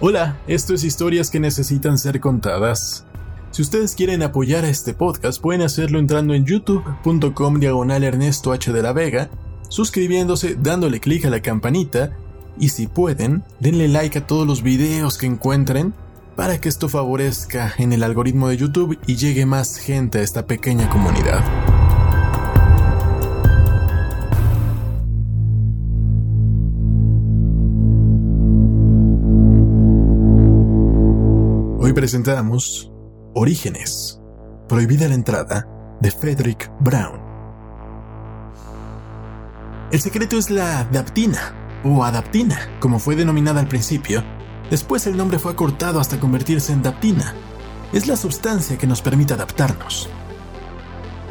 Hola, esto es Historias que necesitan ser contadas. Si ustedes quieren apoyar a este podcast, pueden hacerlo entrando en youtube.com diagonal Ernesto H. de la Vega, suscribiéndose, dándole clic a la campanita y si pueden, denle like a todos los videos que encuentren para que esto favorezca en el algoritmo de YouTube y llegue más gente a esta pequeña comunidad. Presentamos Orígenes, prohibida la entrada, de Frederick Brown. El secreto es la daptina, o adaptina, como fue denominada al principio. Después el nombre fue acortado hasta convertirse en daptina. Es la sustancia que nos permite adaptarnos.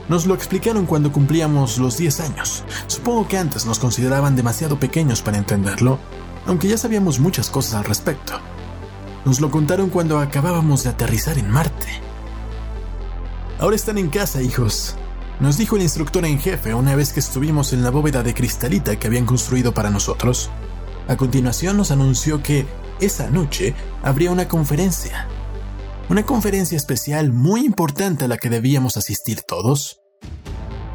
Nos lo explicaron cuando cumplíamos los 10 años. Supongo que antes nos consideraban demasiado pequeños para entenderlo, aunque ya sabíamos muchas cosas al respecto. Nos lo contaron cuando acabábamos de aterrizar en Marte. Ahora están en casa, hijos. Nos dijo el instructor en jefe una vez que estuvimos en la bóveda de cristalita que habían construido para nosotros. A continuación nos anunció que esa noche habría una conferencia. Una conferencia especial muy importante a la que debíamos asistir todos.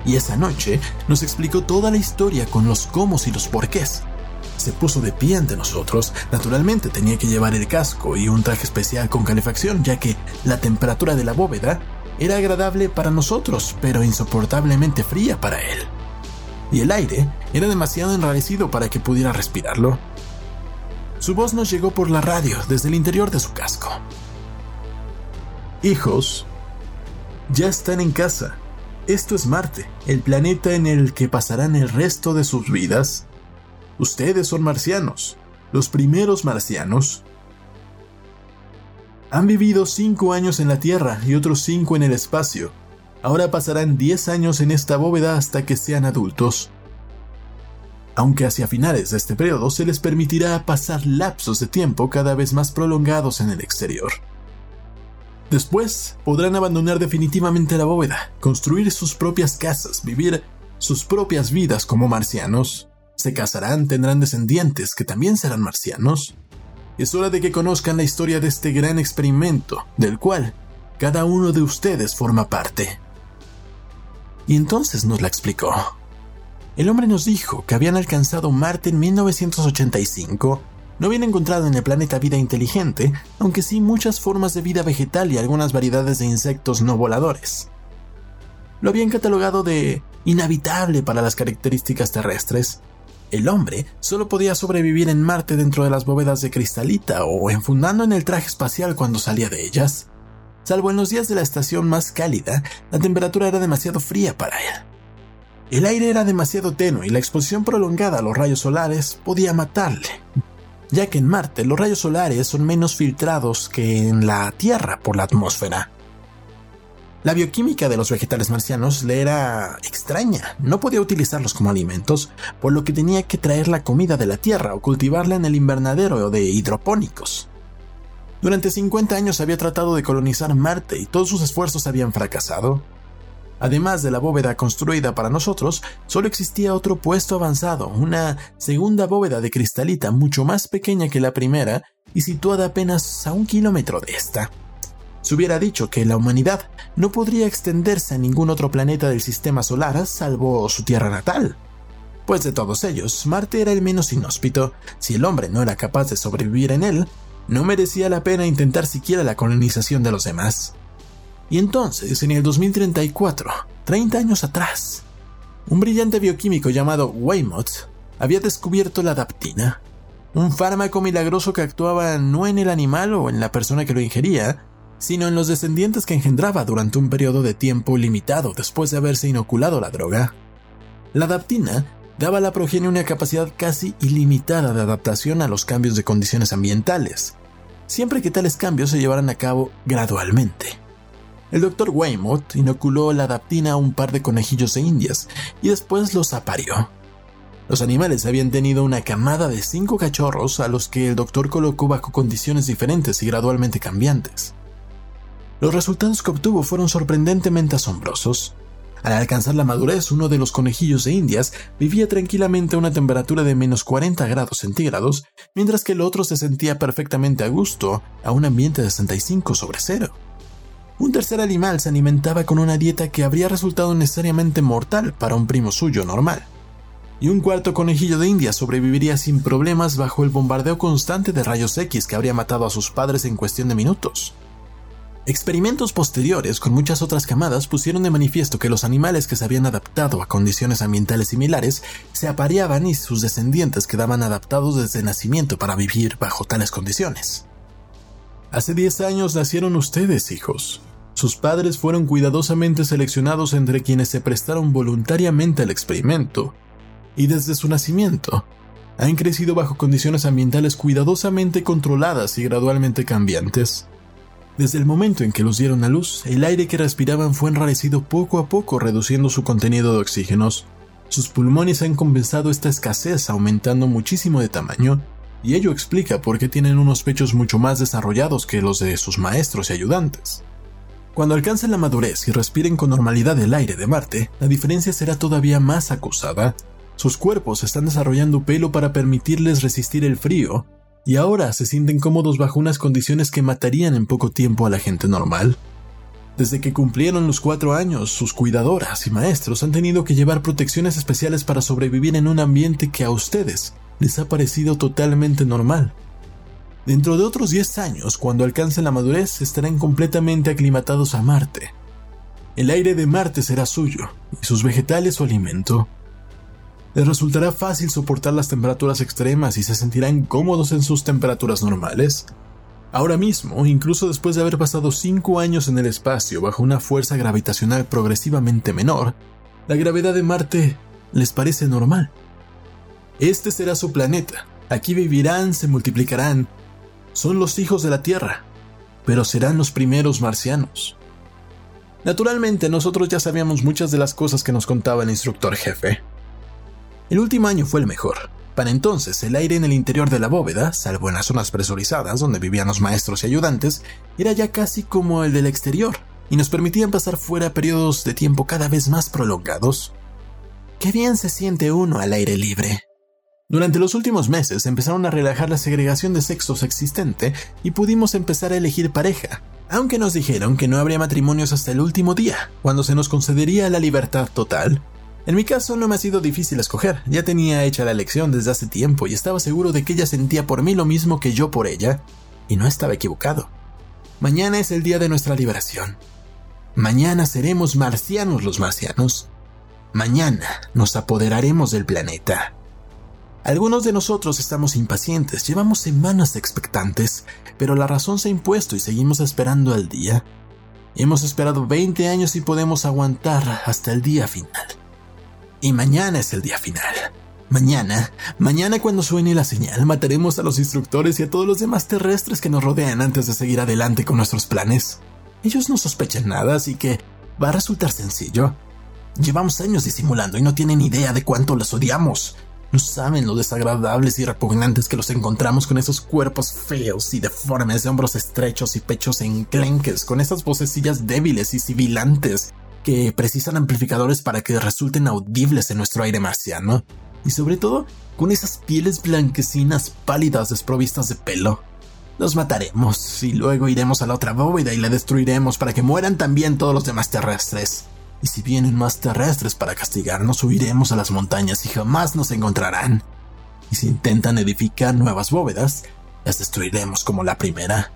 Y esa noche nos explicó toda la historia con los cómo y los porqués se puso de pie ante nosotros, naturalmente tenía que llevar el casco y un traje especial con calefacción, ya que la temperatura de la bóveda era agradable para nosotros, pero insoportablemente fría para él. Y el aire era demasiado enrarecido para que pudiera respirarlo. Su voz nos llegó por la radio desde el interior de su casco. Hijos, ya están en casa. Esto es Marte, el planeta en el que pasarán el resto de sus vidas Ustedes son marcianos, los primeros marcianos. Han vivido cinco años en la Tierra y otros cinco en el espacio. Ahora pasarán diez años en esta bóveda hasta que sean adultos. Aunque hacia finales de este periodo se les permitirá pasar lapsos de tiempo cada vez más prolongados en el exterior. Después podrán abandonar definitivamente la bóveda, construir sus propias casas, vivir sus propias vidas como marcianos se casarán, tendrán descendientes que también serán marcianos. Es hora de que conozcan la historia de este gran experimento, del cual cada uno de ustedes forma parte. Y entonces nos la explicó. El hombre nos dijo que habían alcanzado Marte en 1985, no habían encontrado en el planeta vida inteligente, aunque sí muchas formas de vida vegetal y algunas variedades de insectos no voladores. Lo habían catalogado de inhabitable para las características terrestres, el hombre solo podía sobrevivir en Marte dentro de las bóvedas de cristalita o enfundando en el traje espacial cuando salía de ellas. Salvo en los días de la estación más cálida, la temperatura era demasiado fría para él. El aire era demasiado tenue y la exposición prolongada a los rayos solares podía matarle, ya que en Marte los rayos solares son menos filtrados que en la Tierra por la atmósfera. La bioquímica de los vegetales marcianos le era extraña, no podía utilizarlos como alimentos, por lo que tenía que traer la comida de la tierra o cultivarla en el invernadero de hidropónicos. Durante 50 años había tratado de colonizar Marte y todos sus esfuerzos habían fracasado. Además de la bóveda construida para nosotros, solo existía otro puesto avanzado, una segunda bóveda de cristalita mucho más pequeña que la primera y situada apenas a un kilómetro de esta se hubiera dicho que la humanidad no podría extenderse a ningún otro planeta del sistema solar salvo su tierra natal. Pues de todos ellos, Marte era el menos inhóspito. Si el hombre no era capaz de sobrevivir en él, no merecía la pena intentar siquiera la colonización de los demás. Y entonces, en el 2034, 30 años atrás, un brillante bioquímico llamado Weymouth había descubierto la daptina, un fármaco milagroso que actuaba no en el animal o en la persona que lo ingería, sino en los descendientes que engendraba durante un periodo de tiempo limitado después de haberse inoculado la droga. La adaptina daba a la progenie una capacidad casi ilimitada de adaptación a los cambios de condiciones ambientales, siempre que tales cambios se llevaran a cabo gradualmente. El doctor Weymouth inoculó la adaptina a un par de conejillos de indias y después los aparió. Los animales habían tenido una camada de cinco cachorros a los que el doctor colocó bajo condiciones diferentes y gradualmente cambiantes. Los resultados que obtuvo fueron sorprendentemente asombrosos. Al alcanzar la madurez, uno de los conejillos de Indias vivía tranquilamente a una temperatura de menos 40 grados centígrados, mientras que el otro se sentía perfectamente a gusto a un ambiente de 65 sobre cero. Un tercer animal se alimentaba con una dieta que habría resultado necesariamente mortal para un primo suyo normal. Y un cuarto conejillo de India sobreviviría sin problemas bajo el bombardeo constante de rayos X que habría matado a sus padres en cuestión de minutos. Experimentos posteriores con muchas otras camadas pusieron de manifiesto que los animales que se habían adaptado a condiciones ambientales similares se apareaban y sus descendientes quedaban adaptados desde nacimiento para vivir bajo tales condiciones. Hace 10 años nacieron ustedes, hijos. Sus padres fueron cuidadosamente seleccionados entre quienes se prestaron voluntariamente al experimento, y desde su nacimiento han crecido bajo condiciones ambientales cuidadosamente controladas y gradualmente cambiantes. Desde el momento en que los dieron a luz, el aire que respiraban fue enrarecido poco a poco, reduciendo su contenido de oxígenos. Sus pulmones han compensado esta escasez, aumentando muchísimo de tamaño, y ello explica por qué tienen unos pechos mucho más desarrollados que los de sus maestros y ayudantes. Cuando alcancen la madurez y respiren con normalidad el aire de Marte, la diferencia será todavía más acusada. Sus cuerpos están desarrollando pelo para permitirles resistir el frío, y ahora se sienten cómodos bajo unas condiciones que matarían en poco tiempo a la gente normal. Desde que cumplieron los cuatro años, sus cuidadoras y maestros han tenido que llevar protecciones especiales para sobrevivir en un ambiente que a ustedes les ha parecido totalmente normal. Dentro de otros 10 años, cuando alcancen la madurez, estarán completamente aclimatados a Marte. El aire de Marte será suyo, y sus vegetales su alimento. Les resultará fácil soportar las temperaturas extremas y se sentirán cómodos en sus temperaturas normales. Ahora mismo, incluso después de haber pasado 5 años en el espacio bajo una fuerza gravitacional progresivamente menor, la gravedad de Marte les parece normal. Este será su planeta. Aquí vivirán, se multiplicarán. Son los hijos de la Tierra, pero serán los primeros marcianos. Naturalmente, nosotros ya sabíamos muchas de las cosas que nos contaba el instructor jefe. El último año fue el mejor. Para entonces, el aire en el interior de la bóveda, salvo en las zonas presurizadas donde vivían los maestros y ayudantes, era ya casi como el del exterior, y nos permitían pasar fuera periodos de tiempo cada vez más prolongados. Qué bien se siente uno al aire libre. Durante los últimos meses empezaron a relajar la segregación de sexos existente y pudimos empezar a elegir pareja, aunque nos dijeron que no habría matrimonios hasta el último día, cuando se nos concedería la libertad total. En mi caso no me ha sido difícil escoger, ya tenía hecha la elección desde hace tiempo y estaba seguro de que ella sentía por mí lo mismo que yo por ella, y no estaba equivocado. Mañana es el día de nuestra liberación. Mañana seremos marcianos los marcianos. Mañana nos apoderaremos del planeta. Algunos de nosotros estamos impacientes, llevamos semanas expectantes, pero la razón se ha impuesto y seguimos esperando al día. Hemos esperado 20 años y podemos aguantar hasta el día final. Y mañana es el día final. Mañana, mañana cuando suene la señal, mataremos a los instructores y a todos los demás terrestres que nos rodean antes de seguir adelante con nuestros planes. Ellos no sospechan nada, así que va a resultar sencillo. Llevamos años disimulando y no tienen idea de cuánto los odiamos. No saben lo desagradables y repugnantes que los encontramos con esos cuerpos feos y deformes de hombros estrechos y pechos enclenques, con esas vocecillas débiles y sibilantes que precisan amplificadores para que resulten audibles en nuestro aire marciano, y sobre todo con esas pieles blanquecinas pálidas desprovistas de pelo. Los mataremos y luego iremos a la otra bóveda y la destruiremos para que mueran también todos los demás terrestres. Y si vienen más terrestres para castigarnos, huiremos a las montañas y jamás nos encontrarán. Y si intentan edificar nuevas bóvedas, las destruiremos como la primera.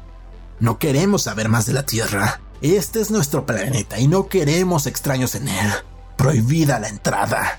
No queremos saber más de la Tierra. Este es nuestro planeta y no queremos extraños en él. Prohibida la entrada.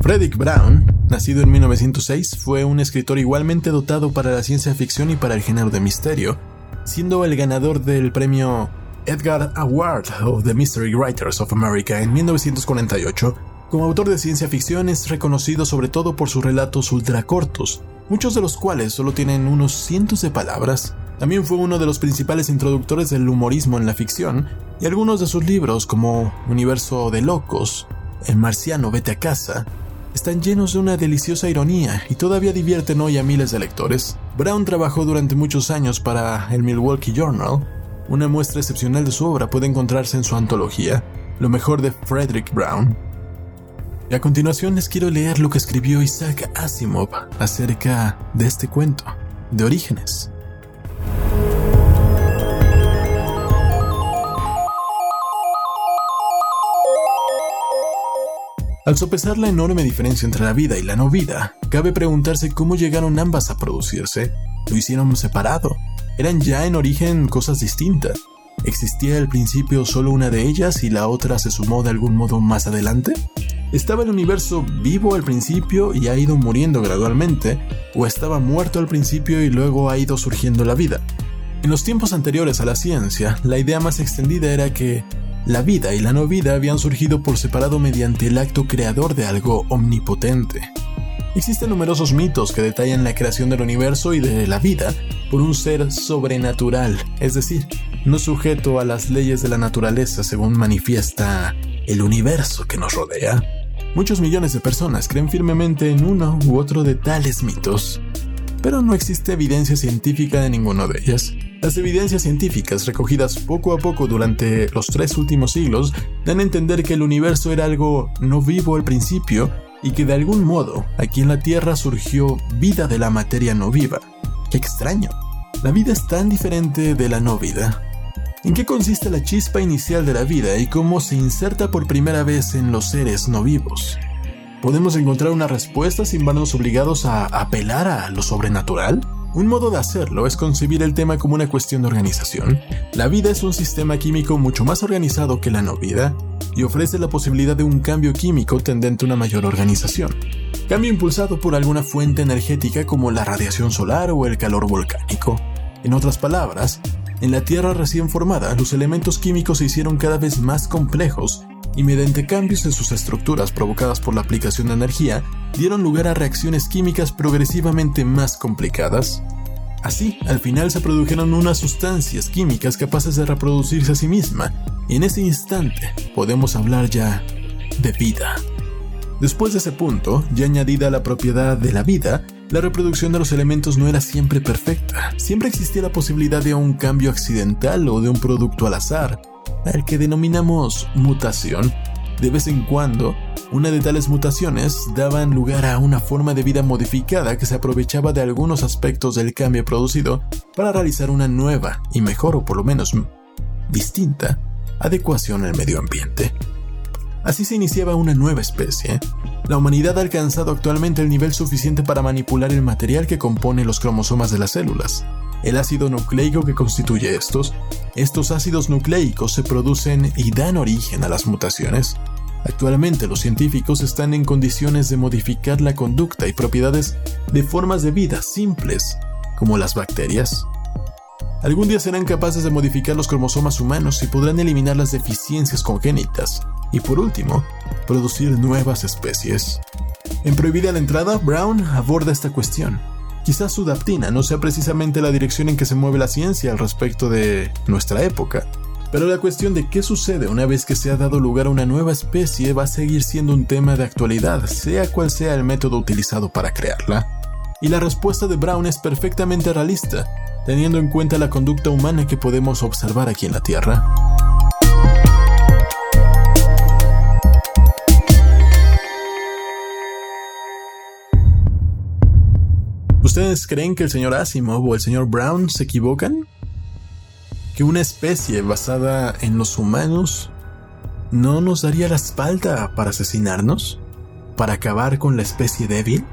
Frederick Brown, nacido en 1906, fue un escritor igualmente dotado para la ciencia ficción y para el género de misterio, siendo el ganador del premio Edgar Award of the Mystery Writers of America en 1948 como autor de ciencia ficción es reconocido sobre todo por sus relatos ultracortos, muchos de los cuales solo tienen unos cientos de palabras. También fue uno de los principales introductores del humorismo en la ficción, y algunos de sus libros como Universo de Locos, El Marciano Vete a Casa, están llenos de una deliciosa ironía y todavía divierten hoy a miles de lectores. Brown trabajó durante muchos años para el Milwaukee Journal. Una muestra excepcional de su obra puede encontrarse en su antología, Lo mejor de Frederick Brown. Y a continuación les quiero leer lo que escribió Isaac Asimov acerca de este cuento, de Orígenes. Al sopesar la enorme diferencia entre la vida y la no vida, cabe preguntarse cómo llegaron ambas a producirse. Lo hicieron separado. Eran ya en origen cosas distintas. ¿Existía al principio solo una de ellas y la otra se sumó de algún modo más adelante? ¿Estaba el universo vivo al principio y ha ido muriendo gradualmente? ¿O estaba muerto al principio y luego ha ido surgiendo la vida? En los tiempos anteriores a la ciencia, la idea más extendida era que la vida y la no vida habían surgido por separado mediante el acto creador de algo omnipotente. Existen numerosos mitos que detallan la creación del universo y de la vida por un ser sobrenatural, es decir, no sujeto a las leyes de la naturaleza según manifiesta el universo que nos rodea. Muchos millones de personas creen firmemente en uno u otro de tales mitos, pero no existe evidencia científica de ninguno de ellas. Las evidencias científicas recogidas poco a poco durante los tres últimos siglos dan a entender que el universo era algo no vivo al principio y que de algún modo aquí en la Tierra surgió vida de la materia no viva. ¡Qué extraño! La vida es tan diferente de la no vida. ¿En qué consiste la chispa inicial de la vida y cómo se inserta por primera vez en los seres no vivos? ¿Podemos encontrar una respuesta sin vernos obligados a apelar a lo sobrenatural? Un modo de hacerlo es concebir el tema como una cuestión de organización. La vida es un sistema químico mucho más organizado que la no vida y ofrece la posibilidad de un cambio químico tendente a una mayor organización. Cambio impulsado por alguna fuente energética como la radiación solar o el calor volcánico. En otras palabras, en la Tierra recién formada, los elementos químicos se hicieron cada vez más complejos y mediante cambios de sus estructuras provocadas por la aplicación de energía, dieron lugar a reacciones químicas progresivamente más complicadas. Así, al final se produjeron unas sustancias químicas capaces de reproducirse a sí misma, y en ese instante podemos hablar ya de vida. Después de ese punto, ya añadida la propiedad de la vida, la reproducción de los elementos no era siempre perfecta. Siempre existía la posibilidad de un cambio accidental o de un producto al azar, al que denominamos mutación. De vez en cuando, una de tales mutaciones daban lugar a una forma de vida modificada que se aprovechaba de algunos aspectos del cambio producido para realizar una nueva y mejor o por lo menos distinta adecuación al medio ambiente. Así se iniciaba una nueva especie. La humanidad ha alcanzado actualmente el nivel suficiente para manipular el material que compone los cromosomas de las células, el ácido nucleico que constituye estos. Estos ácidos nucleicos se producen y dan origen a las mutaciones. Actualmente los científicos están en condiciones de modificar la conducta y propiedades de formas de vida simples, como las bacterias. Algún día serán capaces de modificar los cromosomas humanos y podrán eliminar las deficiencias congénitas. Y por último, producir nuevas especies. En Prohibida la entrada, Brown aborda esta cuestión Quizás su daptina no sea precisamente la dirección en que se mueve la ciencia al respecto de nuestra época, pero la cuestión de qué sucede una vez que se ha dado lugar a una nueva especie va a seguir siendo un tema de actualidad, sea cual sea el método utilizado para crearla. Y la respuesta de Brown es perfectamente realista, teniendo en cuenta la conducta humana que podemos observar aquí en la Tierra. ¿Ustedes creen que el señor Asimov o el señor Brown se equivocan? ¿Que una especie basada en los humanos no nos daría la espalda para asesinarnos? ¿Para acabar con la especie débil?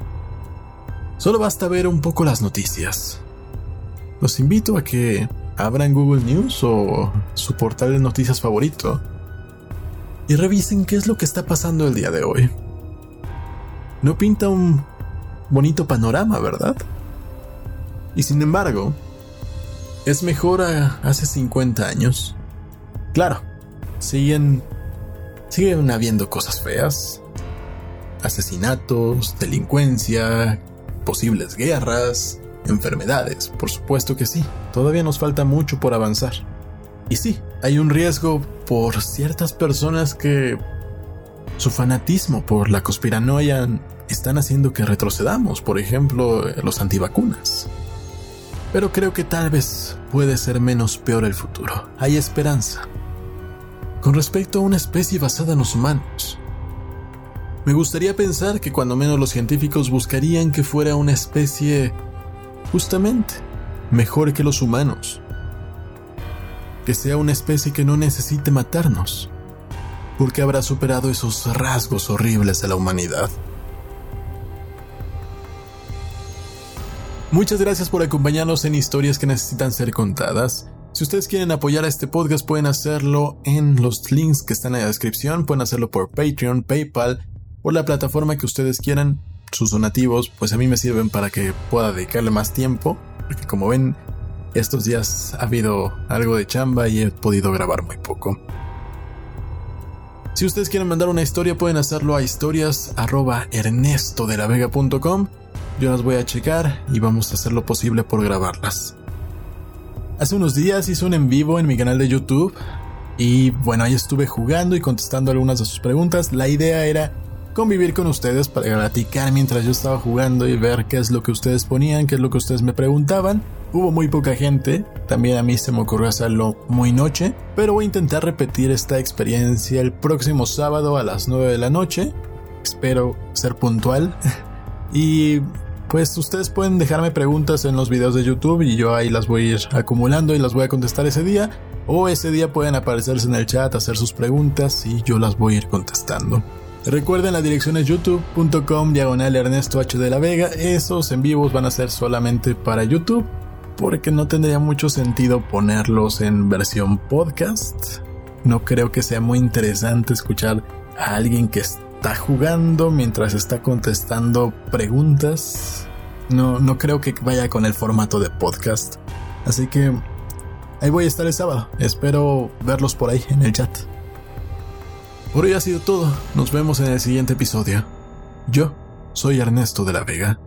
Solo basta ver un poco las noticias. Los invito a que abran Google News o su portal de noticias favorito y revisen qué es lo que está pasando el día de hoy. No pinta un bonito panorama, ¿verdad? Y sin embargo, es mejor a hace 50 años. Claro, siguen siguen habiendo cosas feas, asesinatos, delincuencia, posibles guerras, enfermedades, por supuesto que sí. Todavía nos falta mucho por avanzar. Y sí, hay un riesgo por ciertas personas que su fanatismo por la conspiranoia están haciendo que retrocedamos, por ejemplo, los antivacunas. Pero creo que tal vez puede ser menos peor el futuro. Hay esperanza. Con respecto a una especie basada en los humanos, me gustaría pensar que cuando menos los científicos buscarían que fuera una especie justamente mejor que los humanos. Que sea una especie que no necesite matarnos, porque habrá superado esos rasgos horribles de la humanidad. Muchas gracias por acompañarnos en historias que necesitan ser contadas. Si ustedes quieren apoyar a este podcast pueden hacerlo en los links que están en la descripción, pueden hacerlo por Patreon, PayPal, por la plataforma que ustedes quieran. Sus donativos pues a mí me sirven para que pueda dedicarle más tiempo, porque como ven estos días ha habido algo de chamba y he podido grabar muy poco. Si ustedes quieren mandar una historia pueden hacerlo a historias@ernestodelavega.com yo las voy a checar y vamos a hacer lo posible por grabarlas. Hace unos días hice un en vivo en mi canal de YouTube y bueno, ahí estuve jugando y contestando algunas de sus preguntas. La idea era convivir con ustedes para platicar mientras yo estaba jugando y ver qué es lo que ustedes ponían, qué es lo que ustedes me preguntaban. Hubo muy poca gente, también a mí se me ocurrió hacerlo muy noche, pero voy a intentar repetir esta experiencia el próximo sábado a las 9 de la noche. Espero ser puntual. y pues ustedes pueden dejarme preguntas en los videos de YouTube y yo ahí las voy a ir acumulando y las voy a contestar ese día. O ese día pueden aparecerse en el chat, hacer sus preguntas y yo las voy a ir contestando. Recuerden la dirección es youtube.com diagonal Ernesto H de la Vega. Esos en vivos van a ser solamente para YouTube porque no tendría mucho sentido ponerlos en versión podcast. No creo que sea muy interesante escuchar a alguien que está jugando mientras está contestando preguntas. No, no creo que vaya con el formato de podcast. Así que ahí voy a estar el sábado. Espero verlos por ahí en el chat. Por hoy ha sido todo. Nos vemos en el siguiente episodio. Yo soy Ernesto de la Vega.